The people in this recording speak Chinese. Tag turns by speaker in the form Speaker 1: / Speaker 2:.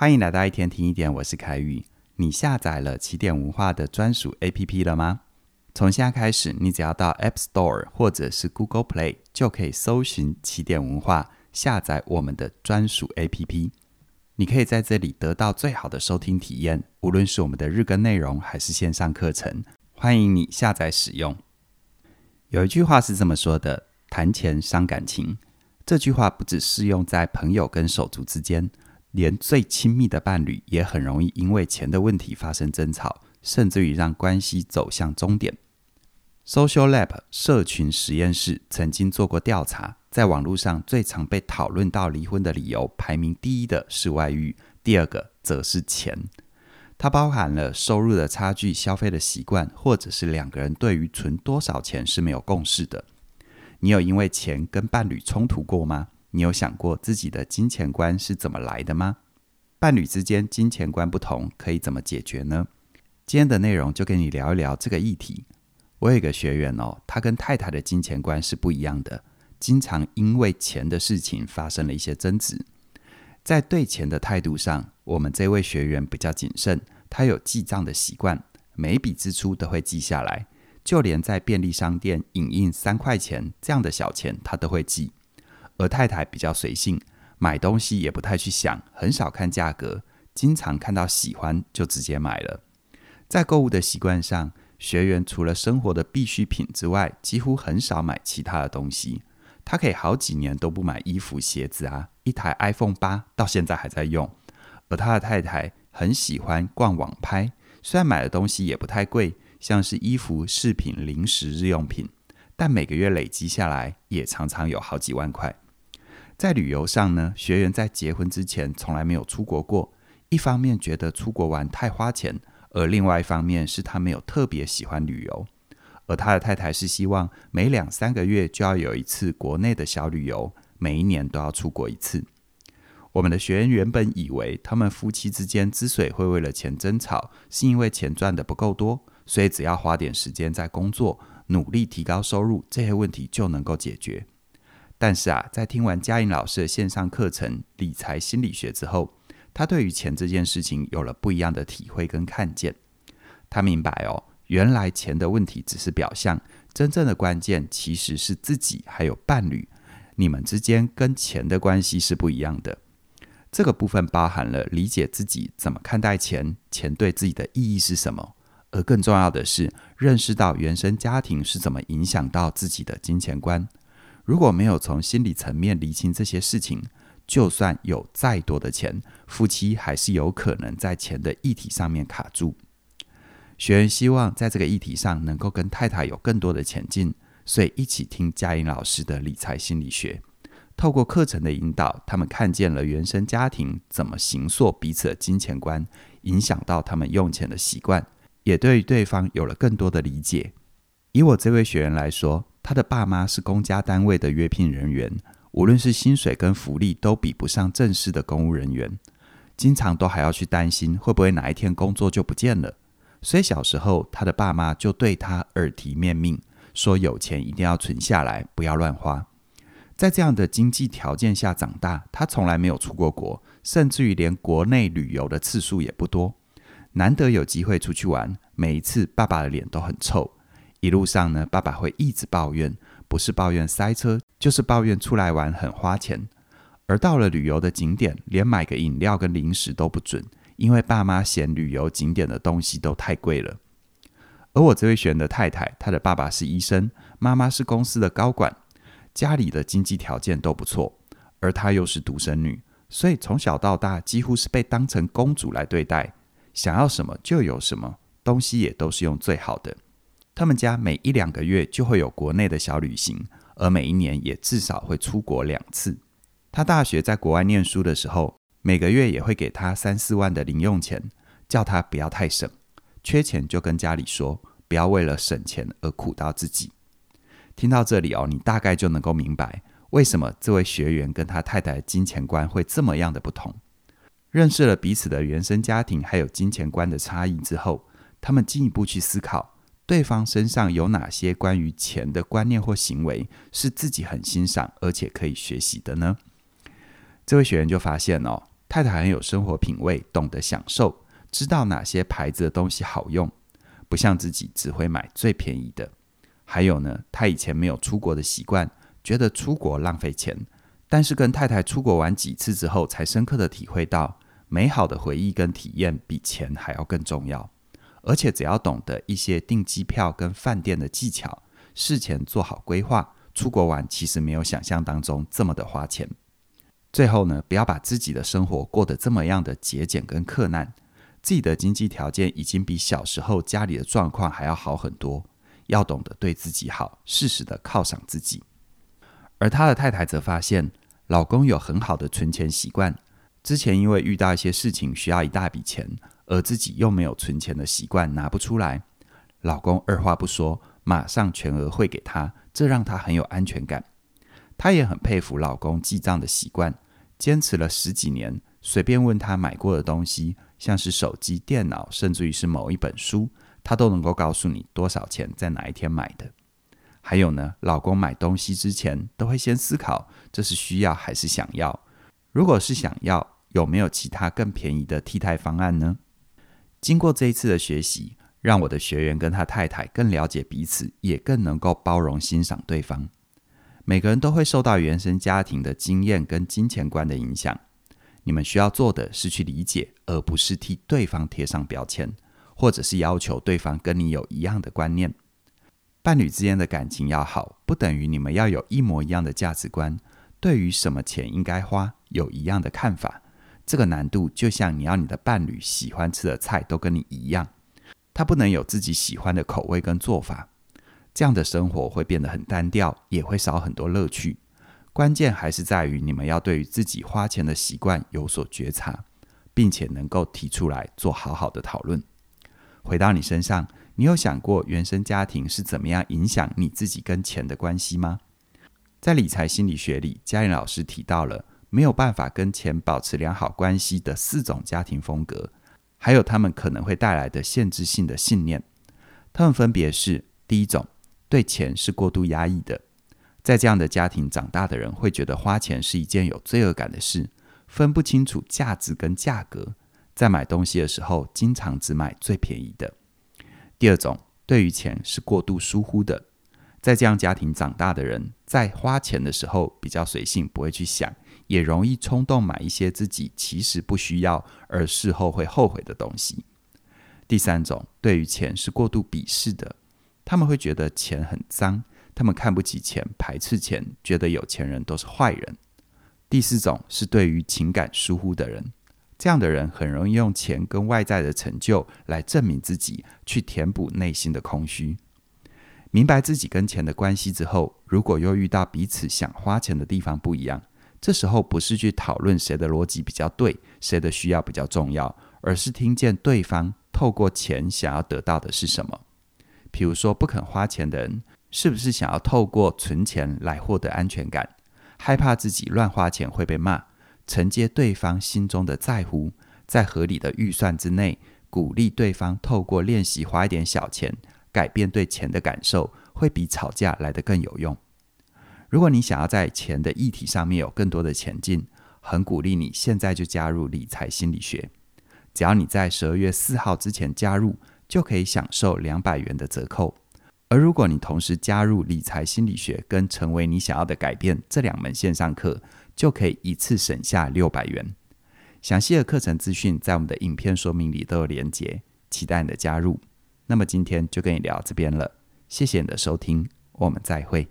Speaker 1: 欢迎来到一天听一点，我是凯宇。你下载了起点文化的专属 APP 了吗？从现在开始，你只要到 App Store 或者是 Google Play，就可以搜寻起点文化，下载我们的专属 APP。你可以在这里得到最好的收听体验，无论是我们的日更内容还是线上课程，欢迎你下载使用。有一句话是这么说的：“谈钱伤感情。”这句话不只适用在朋友跟手足之间。连最亲密的伴侣也很容易因为钱的问题发生争吵，甚至于让关系走向终点。Social Lab 社群实验室曾经做过调查，在网络上最常被讨论到离婚的理由，排名第一的是外遇，第二个则是钱。它包含了收入的差距、消费的习惯，或者是两个人对于存多少钱是没有共识的。你有因为钱跟伴侣冲突过吗？你有想过自己的金钱观是怎么来的吗？伴侣之间金钱观不同，可以怎么解决呢？今天的内容就跟你聊一聊这个议题。我有一个学员哦，他跟太太的金钱观是不一样的，经常因为钱的事情发生了一些争执。在对钱的态度上，我们这位学员比较谨慎，他有记账的习惯，每一笔支出都会记下来，就连在便利商店影印三块钱这样的小钱，他都会记。而太太比较随性，买东西也不太去想，很少看价格，经常看到喜欢就直接买了。在购物的习惯上，学员除了生活的必需品之外，几乎很少买其他的东西。他可以好几年都不买衣服、鞋子啊，一台 iPhone 八到现在还在用。而他的太太很喜欢逛网拍，虽然买的东西也不太贵，像是衣服、饰品、零食、日用品，但每个月累积下来也常常有好几万块。在旅游上呢，学员在结婚之前从来没有出国过。一方面觉得出国玩太花钱，而另外一方面是他没有特别喜欢旅游。而他的太太是希望每两三个月就要有一次国内的小旅游，每一年都要出国一次。我们的学员原本以为他们夫妻之间之所以会为了钱争吵，是因为钱赚得不够多，所以只要花点时间在工作，努力提高收入，这些问题就能够解决。但是啊，在听完嘉颖老师的线上课程《理财心理学》之后，他对于钱这件事情有了不一样的体会跟看见。他明白哦，原来钱的问题只是表象，真正的关键其实是自己还有伴侣，你们之间跟钱的关系是不一样的。这个部分包含了理解自己怎么看待钱，钱对自己的意义是什么，而更重要的是认识到原生家庭是怎么影响到自己的金钱观。如果没有从心理层面厘清这些事情，就算有再多的钱，夫妻还是有可能在钱的议题上面卡住。学员希望在这个议题上能够跟太太有更多的前进，所以一起听佳颖老师的理财心理学。透过课程的引导，他们看见了原生家庭怎么形塑彼此的金钱观，影响到他们用钱的习惯，也对对方有了更多的理解。以我这位学员来说，他的爸妈是公家单位的约聘人员，无论是薪水跟福利都比不上正式的公务人员，经常都还要去担心会不会哪一天工作就不见了。所以小时候，他的爸妈就对他耳提面命，说有钱一定要存下来，不要乱花。在这样的经济条件下长大，他从来没有出过国，甚至于连国内旅游的次数也不多。难得有机会出去玩，每一次爸爸的脸都很臭。一路上呢，爸爸会一直抱怨，不是抱怨塞车，就是抱怨出来玩很花钱。而到了旅游的景点，连买个饮料跟零食都不准，因为爸妈嫌旅游景点的东西都太贵了。而我这位学员的太太，她的爸爸是医生，妈妈是公司的高管，家里的经济条件都不错，而她又是独生女，所以从小到大几乎是被当成公主来对待，想要什么就有什么，东西也都是用最好的。他们家每一两个月就会有国内的小旅行，而每一年也至少会出国两次。他大学在国外念书的时候，每个月也会给他三四万的零用钱，叫他不要太省，缺钱就跟家里说，不要为了省钱而苦到自己。听到这里哦，你大概就能够明白为什么这位学员跟他太太的金钱观会这么样的不同。认识了彼此的原生家庭还有金钱观的差异之后，他们进一步去思考。对方身上有哪些关于钱的观念或行为是自己很欣赏而且可以学习的呢？这位学员就发现哦，太太很有生活品味，懂得享受，知道哪些牌子的东西好用，不像自己只会买最便宜的。还有呢，他以前没有出国的习惯，觉得出国浪费钱。但是跟太太出国玩几次之后，才深刻的体会到，美好的回忆跟体验比钱还要更重要。而且只要懂得一些订机票跟饭店的技巧，事前做好规划，出国玩其实没有想象当中这么的花钱。最后呢，不要把自己的生活过得这么样的节俭跟克难。自己的经济条件已经比小时候家里的状况还要好很多，要懂得对自己好，适时的犒赏自己。而他的太太则发现，老公有很好的存钱习惯。之前因为遇到一些事情需要一大笔钱，而自己又没有存钱的习惯，拿不出来。老公二话不说，马上全额汇给他，这让他很有安全感。他也很佩服老公记账的习惯，坚持了十几年。随便问他买过的东西，像是手机、电脑，甚至于是某一本书，他都能够告诉你多少钱，在哪一天买的。还有呢，老公买东西之前都会先思考，这是需要还是想要？如果是想要，有没有其他更便宜的替代方案呢？经过这一次的学习，让我的学员跟他太太更了解彼此，也更能够包容欣赏对方。每个人都会受到原生家庭的经验跟金钱观的影响。你们需要做的是去理解，而不是替对方贴上标签，或者是要求对方跟你有一样的观念。伴侣之间的感情要好，不等于你们要有一模一样的价值观，对于什么钱应该花有一样的看法。这个难度就像你要你的伴侣喜欢吃的菜都跟你一样，他不能有自己喜欢的口味跟做法，这样的生活会变得很单调，也会少很多乐趣。关键还是在于你们要对于自己花钱的习惯有所觉察，并且能够提出来做好好的讨论。回到你身上。你有想过原生家庭是怎么样影响你自己跟钱的关系吗？在理财心理学里，嘉玲老师提到了没有办法跟钱保持良好关系的四种家庭风格，还有他们可能会带来的限制性的信念。他们分别是：第一种，对钱是过度压抑的，在这样的家庭长大的人会觉得花钱是一件有罪恶感的事，分不清楚价值跟价格，在买东西的时候经常只买最便宜的。第二种，对于钱是过度疏忽的，在这样家庭长大的人，在花钱的时候比较随性，不会去想，也容易冲动买一些自己其实不需要而事后会后悔的东西。第三种，对于钱是过度鄙视的，他们会觉得钱很脏，他们看不起钱，排斥钱，觉得有钱人都是坏人。第四种是对于情感疏忽的人。这样的人很容易用钱跟外在的成就来证明自己，去填补内心的空虚。明白自己跟钱的关系之后，如果又遇到彼此想花钱的地方不一样，这时候不是去讨论谁的逻辑比较对，谁的需要比较重要，而是听见对方透过钱想要得到的是什么。比如说，不肯花钱的人，是不是想要透过存钱来获得安全感，害怕自己乱花钱会被骂？承接对方心中的在乎，在合理的预算之内，鼓励对方透过练习花一点小钱，改变对钱的感受，会比吵架来得更有用。如果你想要在钱的议题上面有更多的前进，很鼓励你现在就加入理财心理学。只要你在十二月四号之前加入，就可以享受两百元的折扣。而如果你同时加入理财心理学跟成为你想要的改变这两门线上课，就可以一次省下六百元。详细的课程资讯在我们的影片说明里都有连结，期待你的加入。那么今天就跟你聊到这边了，谢谢你的收听，我们再会。